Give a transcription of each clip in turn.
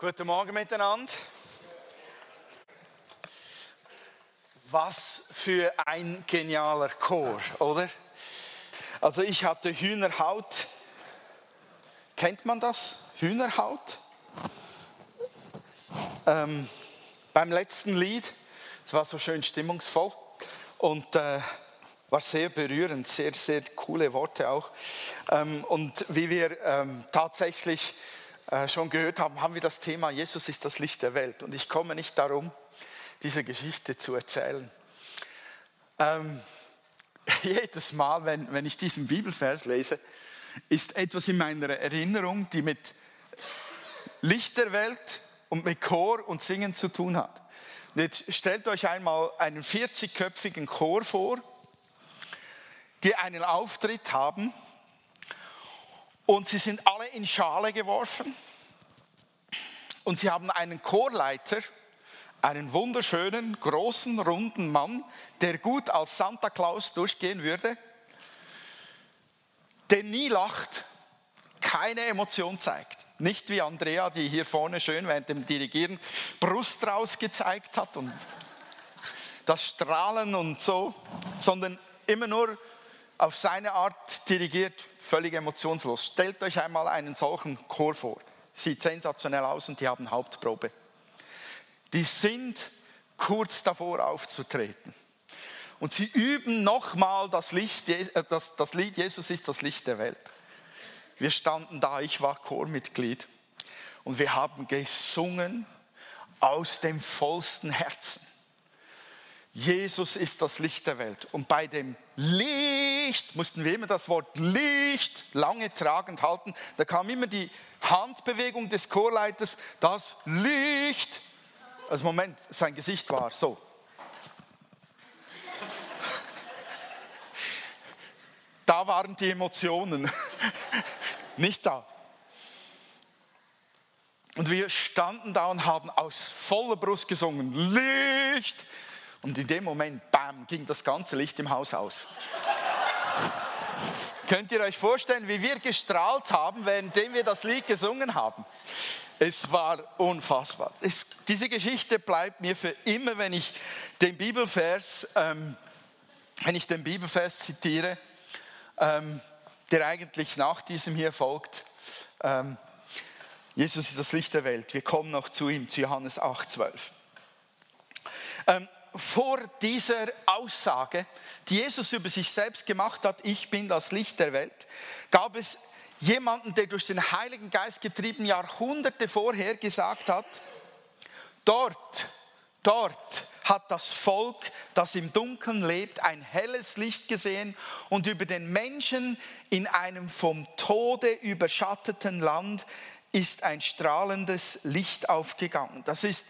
Guten Morgen miteinander. Was für ein genialer Chor, oder? Also ich hatte Hühnerhaut. Kennt man das? Hühnerhaut? Ähm, beim letzten Lied, es war so schön stimmungsvoll und äh, war sehr berührend, sehr, sehr coole Worte auch. Ähm, und wie wir ähm, tatsächlich schon gehört haben, haben wir das Thema, Jesus ist das Licht der Welt. Und ich komme nicht darum, diese Geschichte zu erzählen. Ähm, jedes Mal, wenn, wenn ich diesen Bibelvers lese, ist etwas in meiner Erinnerung, die mit Licht der Welt und mit Chor und Singen zu tun hat. Und jetzt stellt euch einmal einen 40-köpfigen Chor vor, die einen Auftritt haben und sie sind alle in Schale geworfen. Und sie haben einen Chorleiter, einen wunderschönen, großen, runden Mann, der gut als Santa Claus durchgehen würde, der nie lacht, keine Emotion zeigt. Nicht wie Andrea, die hier vorne schön während dem Dirigieren Brust rausgezeigt hat und das Strahlen und so, sondern immer nur auf seine Art dirigiert, völlig emotionslos. Stellt euch einmal einen solchen Chor vor. Sieht sensationell aus und die haben Hauptprobe. Die sind kurz davor aufzutreten. Und sie üben nochmal das, äh, das, das Lied Jesus ist das Licht der Welt. Wir standen da, ich war Chormitglied und wir haben gesungen aus dem vollsten Herzen. Jesus ist das Licht der Welt. Und bei dem Licht mussten wir immer das Wort Licht lange tragend halten. Da kam immer die Handbewegung des Chorleiters, das Licht. Also Moment, sein Gesicht war so. Da waren die Emotionen, nicht da. Und wir standen da und haben aus voller Brust gesungen, Licht, und in dem Moment, bam, ging das ganze Licht im Haus aus. Könnt ihr euch vorstellen, wie wir gestrahlt haben, währenddem wir das Lied gesungen haben? Es war unfassbar. Es, diese Geschichte bleibt mir für immer, wenn ich den Bibelvers, ähm, wenn ich den Bibelvers zitiere, ähm, der eigentlich nach diesem hier folgt. Ähm, Jesus ist das Licht der Welt. Wir kommen noch zu ihm, zu Johannes 8, 12. Vor dieser Aussage, die Jesus über sich selbst gemacht hat, ich bin das Licht der Welt, gab es jemanden, der durch den Heiligen Geist getrieben Jahrhunderte vorher gesagt hat, dort, dort hat das Volk, das im Dunkeln lebt, ein helles Licht gesehen und über den Menschen in einem vom Tode überschatteten Land ist ein strahlendes Licht aufgegangen. Das ist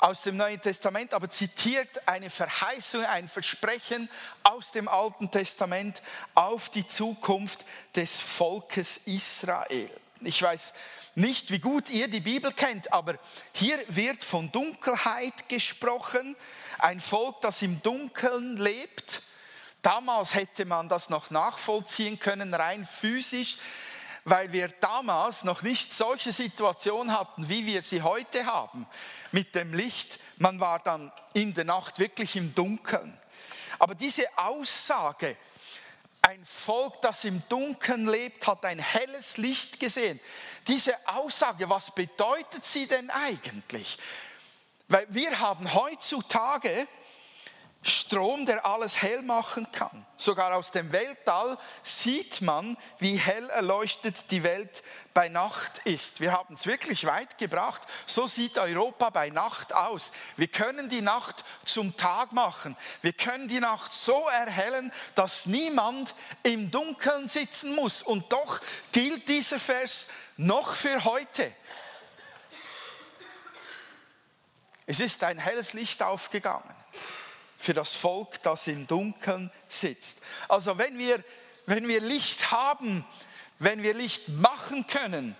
aus dem Neuen Testament, aber zitiert eine Verheißung, ein Versprechen aus dem Alten Testament auf die Zukunft des Volkes Israel. Ich weiß nicht, wie gut ihr die Bibel kennt, aber hier wird von Dunkelheit gesprochen, ein Volk, das im Dunkeln lebt. Damals hätte man das noch nachvollziehen können, rein physisch weil wir damals noch nicht solche Situationen hatten, wie wir sie heute haben mit dem Licht. Man war dann in der Nacht wirklich im Dunkeln. Aber diese Aussage, ein Volk, das im Dunkeln lebt, hat ein helles Licht gesehen. Diese Aussage, was bedeutet sie denn eigentlich? Weil wir haben heutzutage Strom, der alles hell machen kann. Sogar aus dem Weltall sieht man, wie hell erleuchtet die Welt bei Nacht ist. Wir haben es wirklich weit gebracht. So sieht Europa bei Nacht aus. Wir können die Nacht zum Tag machen. Wir können die Nacht so erhellen, dass niemand im Dunkeln sitzen muss. Und doch gilt dieser Vers noch für heute. Es ist ein helles Licht aufgegangen für das Volk, das im Dunkeln sitzt. Also wenn wir, wenn wir Licht haben, wenn wir Licht machen können,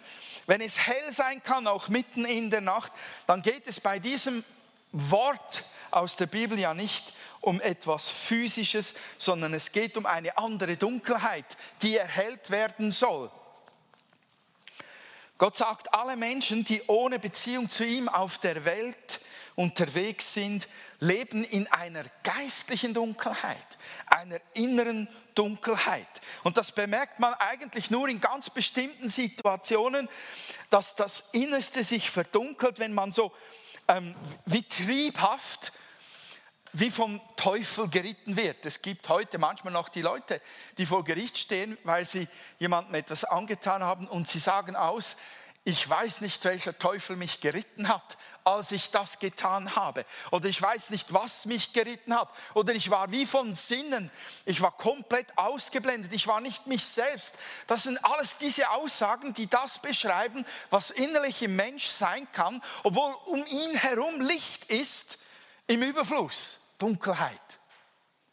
wenn es hell sein kann, auch mitten in der Nacht, dann geht es bei diesem Wort aus der Bibel ja nicht um etwas Physisches, sondern es geht um eine andere Dunkelheit, die erhellt werden soll. Gott sagt, alle Menschen, die ohne Beziehung zu ihm auf der Welt unterwegs sind, leben in einer geistlichen Dunkelheit, einer inneren Dunkelheit. Und das bemerkt man eigentlich nur in ganz bestimmten Situationen, dass das Innerste sich verdunkelt, wenn man so ähm, wie triebhaft wie vom Teufel geritten wird. Es gibt heute manchmal noch die Leute, die vor Gericht stehen, weil sie jemandem etwas angetan haben und sie sagen aus, ich weiß nicht, welcher Teufel mich geritten hat, als ich das getan habe. Oder ich weiß nicht, was mich geritten hat. Oder ich war wie von Sinnen. Ich war komplett ausgeblendet. Ich war nicht mich selbst. Das sind alles diese Aussagen, die das beschreiben, was innerlich im Mensch sein kann, obwohl um ihn herum Licht ist im Überfluss. Dunkelheit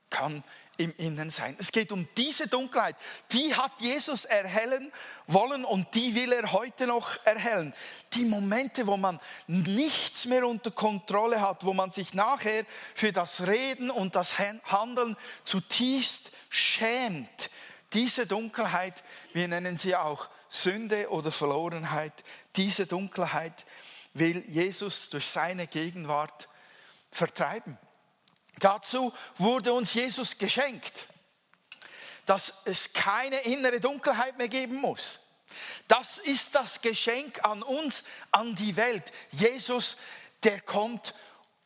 kann im Inneren sein. Es geht um diese Dunkelheit. Die hat Jesus erhellen wollen und die will er heute noch erhellen. Die Momente, wo man nichts mehr unter Kontrolle hat, wo man sich nachher für das Reden und das Handeln zutiefst schämt. Diese Dunkelheit, wir nennen sie auch Sünde oder Verlorenheit, diese Dunkelheit will Jesus durch seine Gegenwart vertreiben. Dazu wurde uns Jesus geschenkt, dass es keine innere Dunkelheit mehr geben muss. Das ist das Geschenk an uns, an die Welt. Jesus, der kommt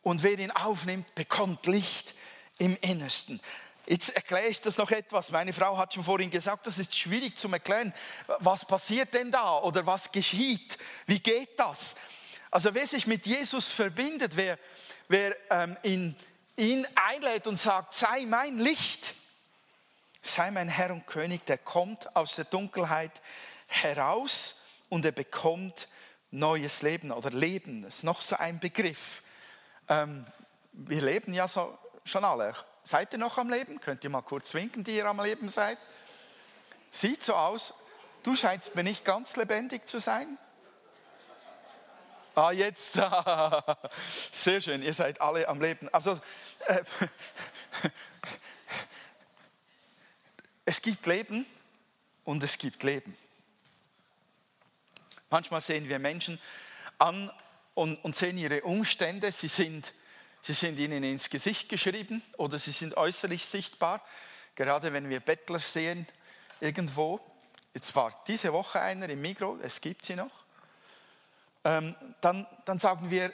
und wer ihn aufnimmt, bekommt Licht im Innersten. Jetzt erkläre ich das noch etwas. Meine Frau hat schon vorhin gesagt, das ist schwierig zu erklären. Was passiert denn da oder was geschieht? Wie geht das? Also wer sich mit Jesus verbindet, wer, wer ähm, in ihn einlädt und sagt, sei mein Licht, sei mein Herr und König, der kommt aus der Dunkelheit heraus und er bekommt neues Leben oder Leben. Das ist noch so ein Begriff. Ähm, wir leben ja so, schon alle. Seid ihr noch am Leben? Könnt ihr mal kurz winken, die ihr am Leben seid? Sieht so aus. Du scheinst mir nicht ganz lebendig zu sein. Ah, jetzt. Sehr schön, ihr seid alle am Leben. Also, äh, es gibt Leben und es gibt Leben. Manchmal sehen wir Menschen an und, und sehen ihre Umstände. Sie sind, sie sind ihnen ins Gesicht geschrieben oder sie sind äußerlich sichtbar. Gerade wenn wir Bettler sehen irgendwo. Jetzt war diese Woche einer im Migro, es gibt sie noch ähm, dann, dann sagen wir,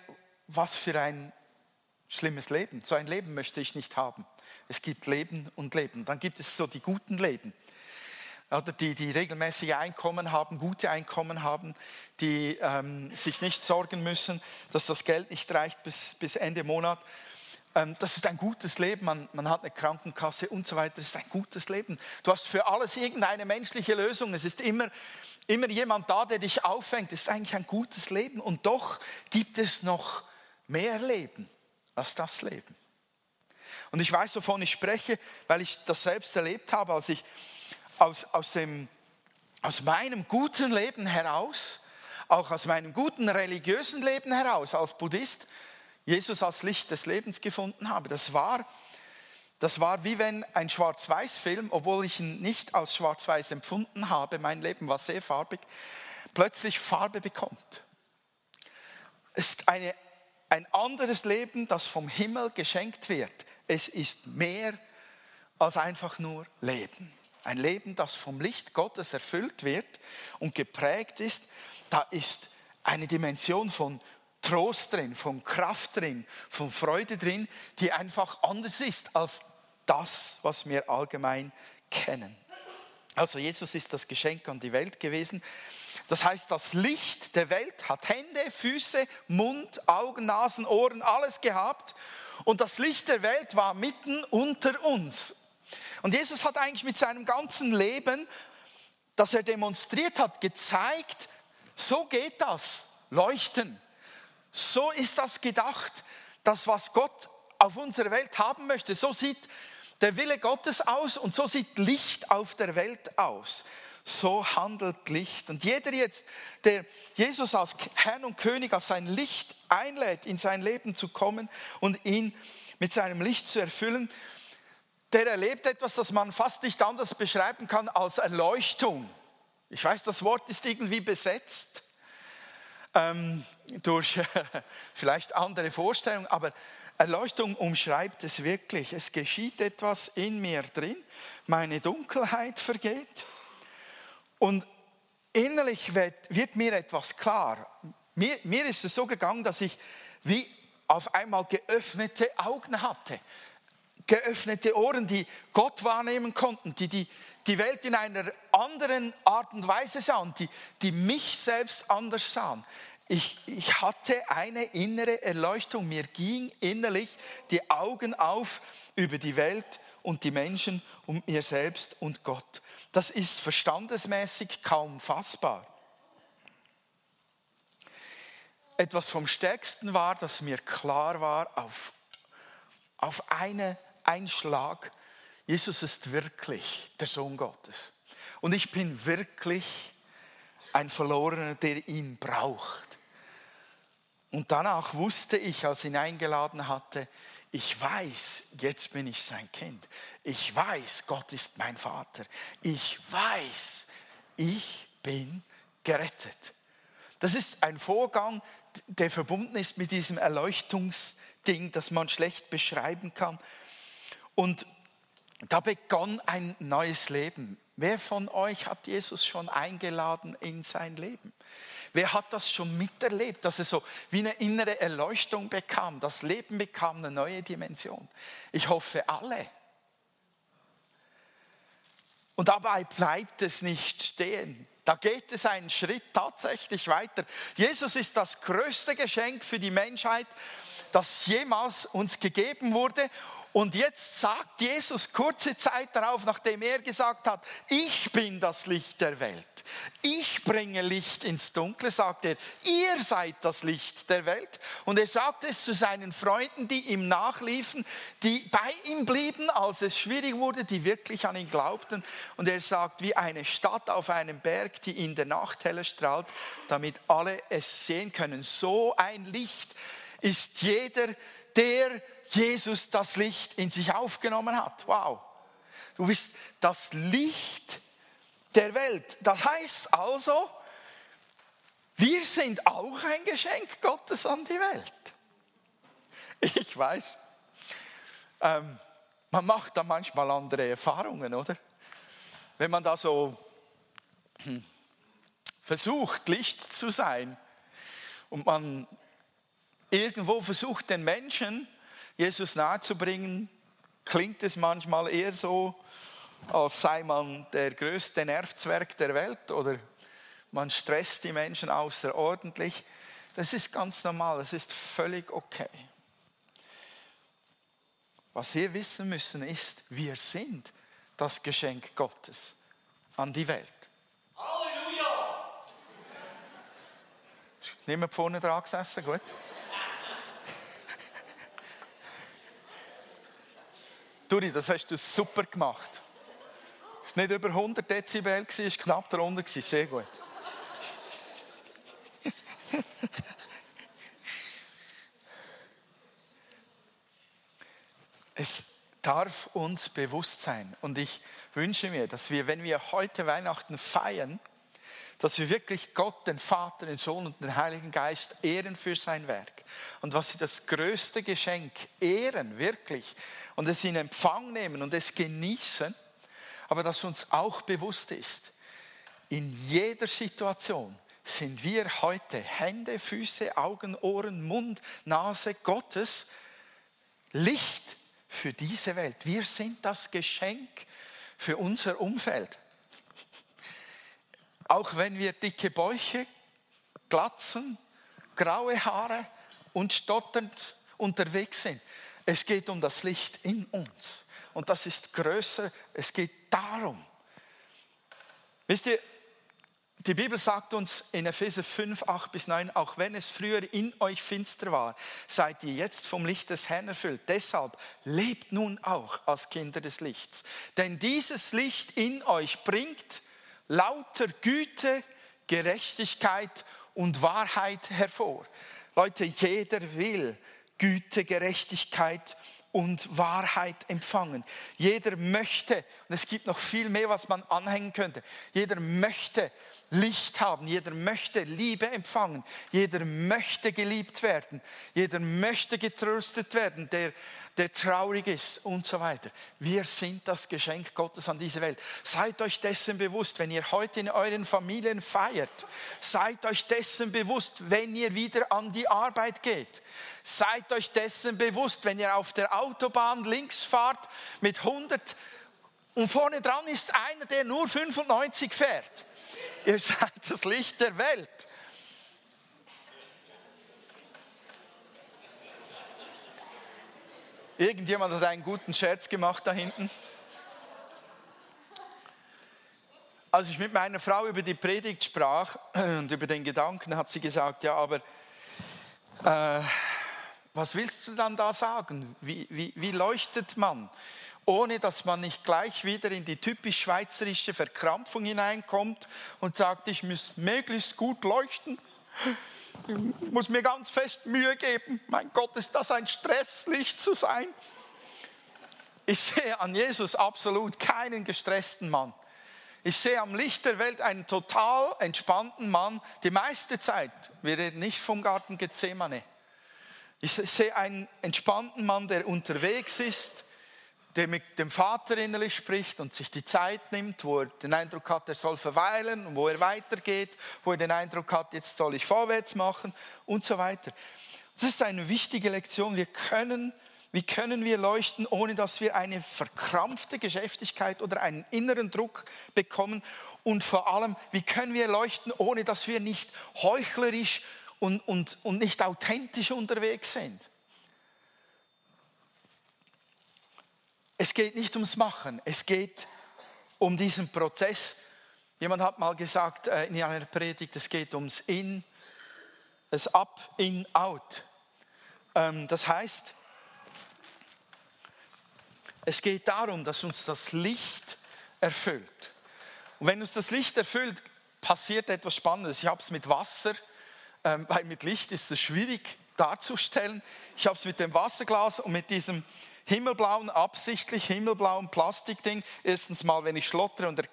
was für ein schlimmes Leben. So ein Leben möchte ich nicht haben. Es gibt Leben und Leben. Dann gibt es so die guten Leben. Oder die, die regelmäßige Einkommen haben, gute Einkommen haben, die ähm, sich nicht sorgen müssen, dass das Geld nicht reicht bis, bis Ende Monat. Ähm, das ist ein gutes Leben, man, man hat eine Krankenkasse und so weiter. Das ist ein gutes Leben. Du hast für alles irgendeine menschliche Lösung. Es ist immer immer jemand da, der dich auffängt, ist eigentlich ein gutes Leben. Und doch gibt es noch mehr Leben als das Leben. Und ich weiß, wovon ich spreche, weil ich das selbst erlebt habe, als ich aus, aus, dem, aus meinem guten Leben heraus, auch aus meinem guten religiösen Leben heraus als Buddhist, Jesus als Licht des Lebens gefunden habe. Das war das war wie wenn ein Schwarz-Weiß-Film, obwohl ich ihn nicht als Schwarz-Weiß empfunden habe, mein Leben war sehr farbig, plötzlich Farbe bekommt. Es ist eine, ein anderes Leben, das vom Himmel geschenkt wird. Es ist mehr als einfach nur Leben. Ein Leben, das vom Licht Gottes erfüllt wird und geprägt ist. Da ist eine Dimension von Trost drin, von Kraft drin, von Freude drin, die einfach anders ist als das, was wir allgemein kennen. Also Jesus ist das Geschenk an die Welt gewesen. Das heißt, das Licht der Welt hat Hände, Füße, Mund, Augen, Nasen, Ohren, alles gehabt. Und das Licht der Welt war mitten unter uns. Und Jesus hat eigentlich mit seinem ganzen Leben, das er demonstriert hat, gezeigt, so geht das, leuchten. So ist das gedacht, das, was Gott auf unserer Welt haben möchte. So sieht der Wille Gottes aus und so sieht Licht auf der Welt aus. So handelt Licht. Und jeder jetzt, der Jesus als Herrn und König, als sein Licht einlädt, in sein Leben zu kommen und ihn mit seinem Licht zu erfüllen, der erlebt etwas, das man fast nicht anders beschreiben kann als Erleuchtung. Ich weiß, das Wort ist irgendwie besetzt, ähm, durch vielleicht andere Vorstellungen, aber Erleuchtung umschreibt es wirklich. Es geschieht etwas in mir drin, meine Dunkelheit vergeht und innerlich wird, wird mir etwas klar. Mir, mir ist es so gegangen, dass ich wie auf einmal geöffnete Augen hatte geöffnete Ohren, die Gott wahrnehmen konnten, die, die die Welt in einer anderen Art und Weise sahen, die, die mich selbst anders sahen. Ich, ich hatte eine innere Erleuchtung, mir ging innerlich die Augen auf über die Welt und die Menschen und mir selbst und Gott. Das ist verstandesmäßig kaum fassbar. Etwas vom Stärksten war, dass mir klar war, auf, auf eine ein Schlag, Jesus ist wirklich der Sohn Gottes. Und ich bin wirklich ein Verlorener, der ihn braucht. Und danach wusste ich, als ich ihn eingeladen hatte, ich weiß, jetzt bin ich sein Kind. Ich weiß, Gott ist mein Vater. Ich weiß, ich bin gerettet. Das ist ein Vorgang, der verbunden ist mit diesem Erleuchtungsding, das man schlecht beschreiben kann. Und da begann ein neues Leben. Wer von euch hat Jesus schon eingeladen in sein Leben? Wer hat das schon miterlebt, dass er so wie eine innere Erleuchtung bekam? Das Leben bekam eine neue Dimension. Ich hoffe alle. Und dabei bleibt es nicht stehen. Da geht es einen Schritt tatsächlich weiter. Jesus ist das größte Geschenk für die Menschheit, das jemals uns gegeben wurde. Und jetzt sagt Jesus kurze Zeit darauf, nachdem er gesagt hat, ich bin das Licht der Welt. Ich bringe Licht ins Dunkle, sagt er, ihr seid das Licht der Welt. Und er sagt es zu seinen Freunden, die ihm nachliefen, die bei ihm blieben, als es schwierig wurde, die wirklich an ihn glaubten. Und er sagt, wie eine Stadt auf einem Berg, die in der Nacht heller strahlt, damit alle es sehen können. So ein Licht ist jeder, der Jesus das Licht in sich aufgenommen hat. Wow. Du bist das Licht der Welt. Das heißt also, wir sind auch ein Geschenk Gottes an die Welt. Ich weiß, ähm, man macht da manchmal andere Erfahrungen, oder? Wenn man da so hm, versucht, Licht zu sein und man irgendwo versucht, den Menschen Jesus nahezubringen, klingt es manchmal eher so, als sei man der größte Nervzwerg der Welt oder man stresst die Menschen außerordentlich. Das ist ganz normal, das ist völlig okay. Was wir wissen müssen ist, wir sind das Geschenk Gottes an die Welt. Halleluja! Niemand vorne dran gesessen, gut? Duri, das hast du super gemacht. Es war nicht über 100 Dezibel, es war knapp darunter, sehr gut. es darf uns bewusst sein und ich wünsche mir, dass wir, wenn wir heute Weihnachten feiern, dass wir wirklich Gott, den Vater, den Sohn und den Heiligen Geist ehren für sein Werk. Und was sie das größte Geschenk ehren, wirklich, und es in Empfang nehmen und es genießen, aber dass uns auch bewusst ist, in jeder Situation sind wir heute Hände, Füße, Augen, Ohren, Mund, Nase Gottes, Licht für diese Welt. Wir sind das Geschenk für unser Umfeld. Auch wenn wir dicke Bäuche, Glatzen, graue Haare und stotternd unterwegs sind. Es geht um das Licht in uns. Und das ist größer. Es geht darum. Wisst ihr, die Bibel sagt uns in Epheser 5, 8 bis 9, auch wenn es früher in euch finster war, seid ihr jetzt vom Licht des Herrn erfüllt. Deshalb lebt nun auch als Kinder des Lichts. Denn dieses Licht in euch bringt lauter Güte, Gerechtigkeit und Wahrheit hervor. Leute, jeder will Güte, Gerechtigkeit und Wahrheit empfangen. Jeder möchte, und es gibt noch viel mehr, was man anhängen könnte, jeder möchte Licht haben, jeder möchte Liebe empfangen, jeder möchte geliebt werden, jeder möchte getröstet werden, der, der traurig ist und so weiter. Wir sind das Geschenk Gottes an diese Welt. Seid euch dessen bewusst, wenn ihr heute in euren Familien feiert. Seid euch dessen bewusst, wenn ihr wieder an die Arbeit geht. Seid euch dessen bewusst, wenn ihr auf der Autobahn links fahrt mit 100 und vorne dran ist einer, der nur 95 fährt. Ihr seid das Licht der Welt. Irgendjemand hat einen guten Scherz gemacht da hinten. Als ich mit meiner Frau über die Predigt sprach und über den Gedanken, hat sie gesagt, ja, aber äh, was willst du dann da sagen? Wie, wie, wie leuchtet man? Ohne dass man nicht gleich wieder in die typisch schweizerische Verkrampfung hineinkommt und sagt, ich muss möglichst gut leuchten, ich muss mir ganz fest Mühe geben. Mein Gott, ist das ein Stresslicht zu sein? Ich sehe an Jesus absolut keinen gestressten Mann. Ich sehe am Licht der Welt einen total entspannten Mann, die meiste Zeit. Wir reden nicht vom Garten Gethsemane. Ich sehe einen entspannten Mann, der unterwegs ist, der mit dem Vater innerlich spricht und sich die Zeit nimmt, wo er den Eindruck hat, er soll verweilen und wo er weitergeht, wo er den Eindruck hat, jetzt soll ich vorwärts machen und so weiter. Das ist eine wichtige Lektion. Wir können, wie können wir leuchten, ohne dass wir eine verkrampfte Geschäftigkeit oder einen inneren Druck bekommen? Und vor allem, wie können wir leuchten, ohne dass wir nicht heuchlerisch und, und, und nicht authentisch unterwegs sind? Es geht nicht ums Machen, es geht um diesen Prozess. Jemand hat mal gesagt äh, in einer Predigt, es geht ums In, das Up, In, Out. Ähm, das heißt, es geht darum, dass uns das Licht erfüllt. Und wenn uns das Licht erfüllt, passiert etwas Spannendes. Ich habe es mit Wasser, ähm, weil mit Licht ist es schwierig darzustellen. Ich habe es mit dem Wasserglas und mit diesem himmelblauen, absichtlich himmelblauen Plastikding. Erstens mal, wenn ich schlottere und er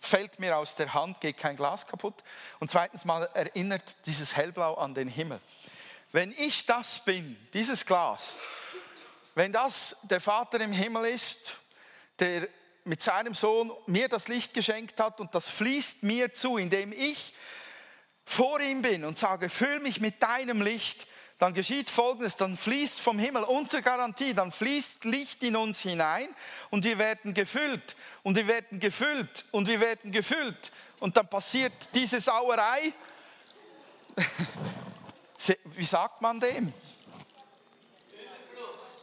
fällt mir aus der Hand, geht kein Glas kaputt. Und zweitens mal erinnert dieses Hellblau an den Himmel. Wenn ich das bin, dieses Glas, wenn das der Vater im Himmel ist, der mit seinem Sohn mir das Licht geschenkt hat und das fließt mir zu, indem ich vor ihm bin und sage, füll mich mit deinem Licht, dann geschieht Folgendes, dann fließt vom Himmel unter Garantie, dann fließt Licht in uns hinein und wir werden gefüllt und wir werden gefüllt und wir werden gefüllt und dann passiert diese Sauerei. Wie sagt man dem?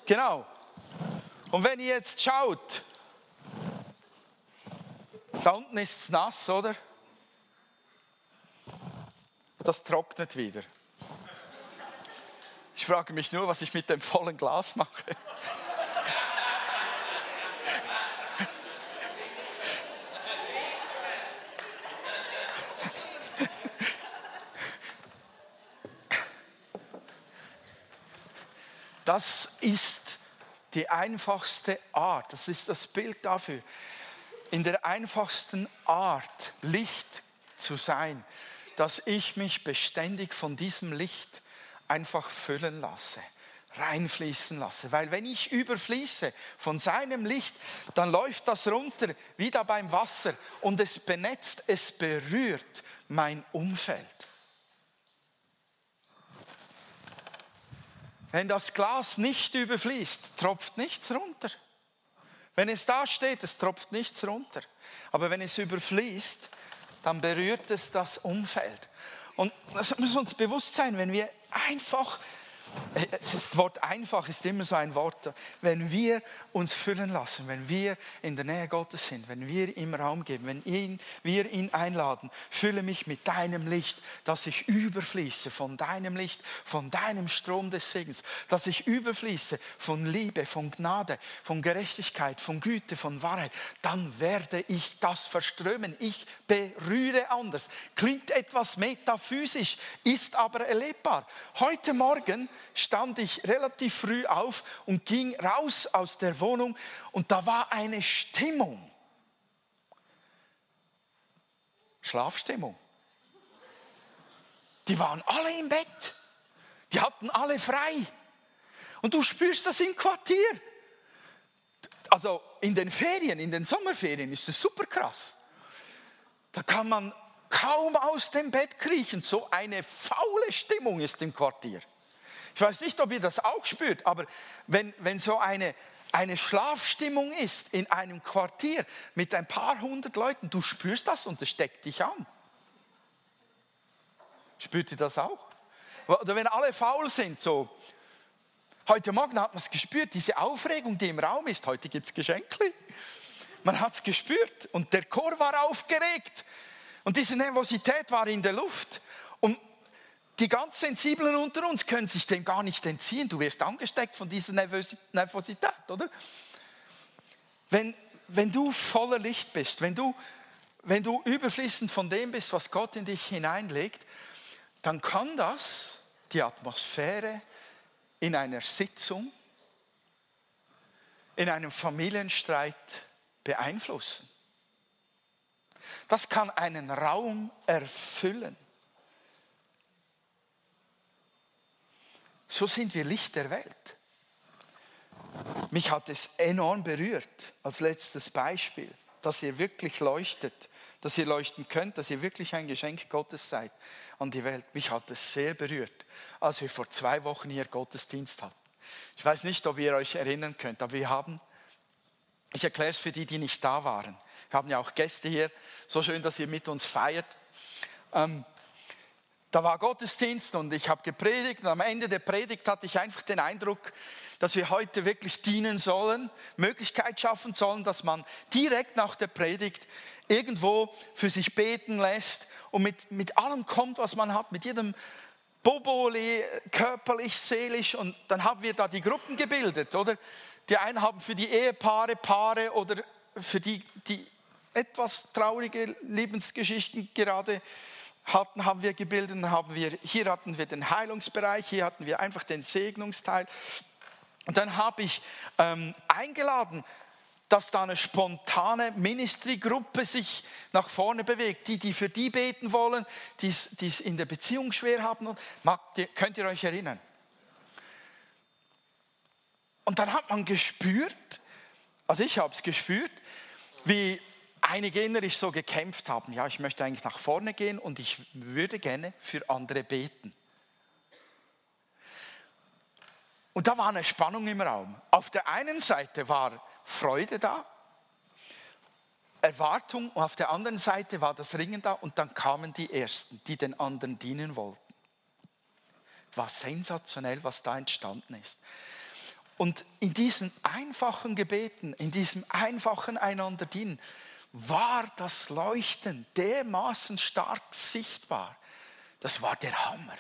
Genau. Und wenn ihr jetzt schaut, da unten ist es nass, oder? Das trocknet wieder. Ich frage mich nur, was ich mit dem vollen Glas mache. Das ist die einfachste Art, das ist das Bild dafür, in der einfachsten Art Licht zu sein, dass ich mich beständig von diesem Licht einfach füllen lasse, reinfließen lasse. Weil wenn ich überfließe von seinem Licht, dann läuft das runter, wie da beim Wasser, und es benetzt, es berührt mein Umfeld. Wenn das Glas nicht überfließt, tropft nichts runter. Wenn es da steht, es tropft nichts runter. Aber wenn es überfließt, dann berührt es das Umfeld. Und das muss uns bewusst sein, wenn wir einfach das Wort einfach ist immer so ein Wort. Wenn wir uns füllen lassen, wenn wir in der Nähe Gottes sind, wenn wir ihm Raum geben, wenn ihn, wir ihn einladen, fülle mich mit deinem Licht, dass ich überfließe von deinem Licht, von deinem Strom des Segens, dass ich überfließe von Liebe, von Gnade, von Gerechtigkeit, von Güte, von Wahrheit, dann werde ich das verströmen. Ich berühre anders. Klingt etwas metaphysisch, ist aber erlebbar. Heute Morgen stand ich relativ früh auf und ging raus aus der Wohnung und da war eine Stimmung. Schlafstimmung. die waren alle im Bett. Die hatten alle frei. Und du spürst das im Quartier. Also in den Ferien, in den Sommerferien ist es super krass. Da kann man kaum aus dem Bett kriechen. So eine faule Stimmung ist im Quartier. Ich weiß nicht, ob ihr das auch spürt, aber wenn, wenn so eine, eine Schlafstimmung ist in einem Quartier mit ein paar hundert Leuten, du spürst das und es steckt dich an. Spürt ihr das auch? Oder wenn alle faul sind, so. Heute Morgen hat man es gespürt, diese Aufregung, die im Raum ist. Heute gibt es Geschenke. Man hat es gespürt und der Chor war aufgeregt und diese Nervosität war in der Luft. Und die ganz Sensiblen unter uns können sich dem gar nicht entziehen. Du wirst angesteckt von dieser Nervosität, oder? Wenn, wenn du voller Licht bist, wenn du, wenn du überfließend von dem bist, was Gott in dich hineinlegt, dann kann das die Atmosphäre in einer Sitzung, in einem Familienstreit beeinflussen. Das kann einen Raum erfüllen. So sind wir Licht der Welt. Mich hat es enorm berührt als letztes Beispiel, dass ihr wirklich leuchtet, dass ihr leuchten könnt, dass ihr wirklich ein Geschenk Gottes seid an die Welt. Mich hat es sehr berührt, als wir vor zwei Wochen hier Gottesdienst hatten. Ich weiß nicht, ob ihr euch erinnern könnt, aber wir haben, ich erkläre es für die, die nicht da waren. Wir haben ja auch Gäste hier. So schön, dass ihr mit uns feiert. Ähm, da war Gottesdienst und ich habe gepredigt und am Ende der Predigt hatte ich einfach den Eindruck, dass wir heute wirklich dienen sollen, Möglichkeit schaffen sollen, dass man direkt nach der Predigt irgendwo für sich beten lässt und mit, mit allem kommt, was man hat, mit jedem Boboli, körperlich, seelisch und dann haben wir da die Gruppen gebildet, oder? Die einen haben für die Ehepaare, Paare oder für die, die etwas traurige Lebensgeschichten gerade hatten, haben wir gebildet. Haben wir, hier hatten wir den Heilungsbereich, hier hatten wir einfach den Segnungsteil. Und dann habe ich ähm, eingeladen, dass da eine spontane Ministry-Gruppe sich nach vorne bewegt. Die, die für die beten wollen, die es in der Beziehung schwer haben. Könnt ihr euch erinnern? Und dann hat man gespürt, also ich habe es gespürt, wie einige innerlich so gekämpft haben, ja, ich möchte eigentlich nach vorne gehen und ich würde gerne für andere beten. Und da war eine Spannung im Raum. Auf der einen Seite war Freude da, Erwartung und auf der anderen Seite war das Ringen da und dann kamen die Ersten, die den anderen dienen wollten. War sensationell, was da entstanden ist. Und in diesen einfachen Gebeten, in diesem einfachen einander dienen, war das Leuchten dermaßen stark sichtbar. Das war der Hammer.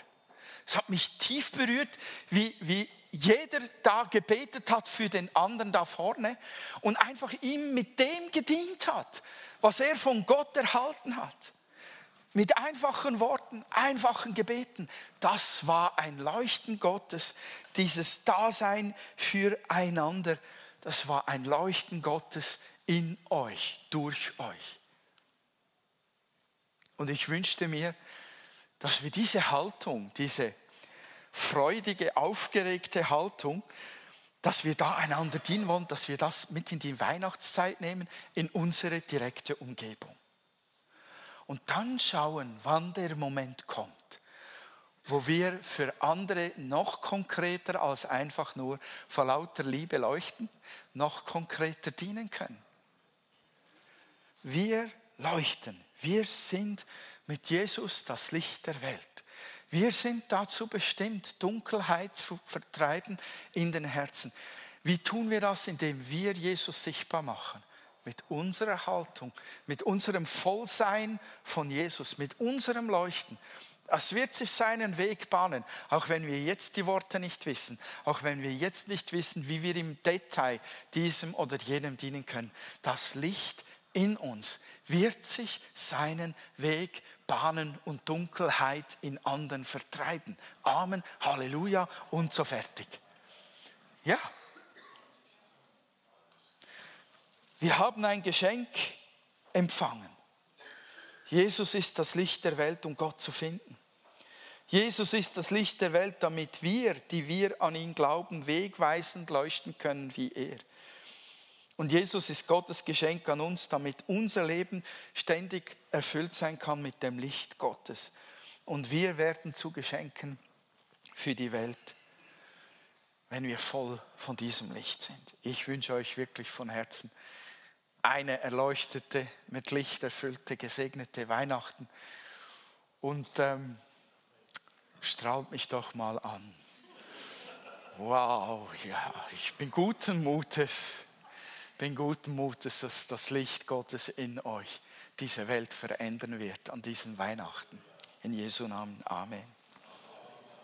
Es hat mich tief berührt, wie, wie jeder da gebetet hat für den anderen da vorne und einfach ihm mit dem gedient hat, was er von Gott erhalten hat. Mit einfachen Worten, einfachen Gebeten. Das war ein Leuchten Gottes, dieses Dasein füreinander. Das war ein Leuchten Gottes in euch, durch euch. Und ich wünschte mir, dass wir diese Haltung, diese freudige, aufgeregte Haltung, dass wir da einander dienen wollen, dass wir das mit in die Weihnachtszeit nehmen, in unsere direkte Umgebung. Und dann schauen, wann der Moment kommt, wo wir für andere noch konkreter als einfach nur vor lauter Liebe leuchten, noch konkreter dienen können. Wir leuchten, wir sind mit Jesus das Licht der Welt. Wir sind dazu bestimmt, Dunkelheit zu vertreiben in den Herzen. Wie tun wir das? Indem wir Jesus sichtbar machen. Mit unserer Haltung, mit unserem Vollsein von Jesus, mit unserem Leuchten. Es wird sich seinen Weg bahnen, auch wenn wir jetzt die Worte nicht wissen, auch wenn wir jetzt nicht wissen, wie wir im Detail diesem oder jenem dienen können. Das Licht in uns wird sich seinen Weg bahnen und Dunkelheit in anderen vertreiben. Amen, Halleluja und so fertig. Ja. Wir haben ein Geschenk empfangen. Jesus ist das Licht der Welt, um Gott zu finden. Jesus ist das Licht der Welt, damit wir, die wir an ihn glauben, wegweisend leuchten können wie er. Und Jesus ist Gottes Geschenk an uns, damit unser Leben ständig erfüllt sein kann mit dem Licht Gottes. Und wir werden zu Geschenken für die Welt, wenn wir voll von diesem Licht sind. Ich wünsche euch wirklich von Herzen eine erleuchtete, mit Licht erfüllte, gesegnete Weihnachten. Und ähm, strahlt mich doch mal an. Wow, ja, ich bin guten Mutes, bin guten Mutes, dass das Licht Gottes in euch diese Welt verändern wird an diesen Weihnachten. In Jesu Namen. Amen.